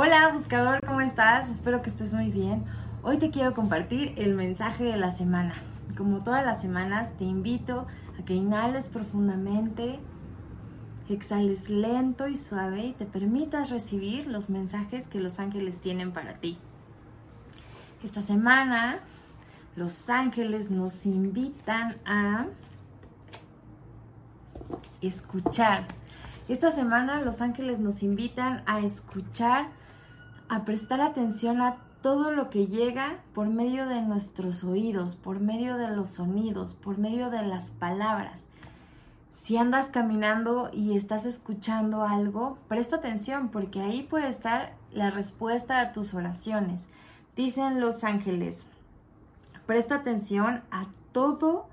Hola buscador, ¿cómo estás? Espero que estés muy bien. Hoy te quiero compartir el mensaje de la semana. Como todas las semanas, te invito a que inhales profundamente, exhales lento y suave y te permitas recibir los mensajes que los ángeles tienen para ti. Esta semana, los ángeles nos invitan a escuchar. Esta semana los ángeles nos invitan a escuchar a prestar atención a todo lo que llega por medio de nuestros oídos, por medio de los sonidos, por medio de las palabras. Si andas caminando y estás escuchando algo, presta atención porque ahí puede estar la respuesta a tus oraciones. Dicen los ángeles, presta atención a todo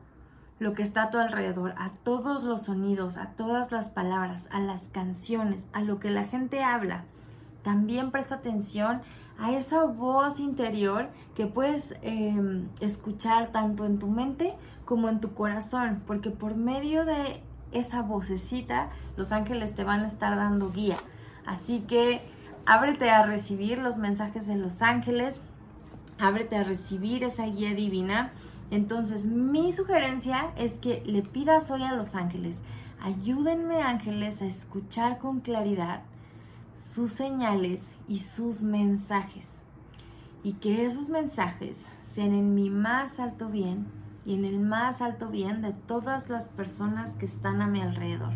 lo que está a tu alrededor, a todos los sonidos, a todas las palabras, a las canciones, a lo que la gente habla también presta atención a esa voz interior que puedes em, escuchar tanto en tu mente como en tu corazón, porque por medio de esa vocecita los ángeles te van a estar dando guía. Así que ábrete a recibir los mensajes de los ángeles, ábrete a recibir esa guía divina. Entonces mi sugerencia es que le pidas hoy a los ángeles, ayúdenme ángeles a escuchar con claridad sus señales y sus mensajes. Y que esos mensajes sean en mi más alto bien y en el más alto bien de todas las personas que están a mi alrededor.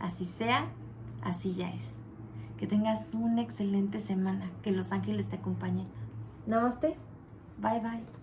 Así sea, así ya es. Que tengas una excelente semana, que los ángeles te acompañen. Namaste, bye bye.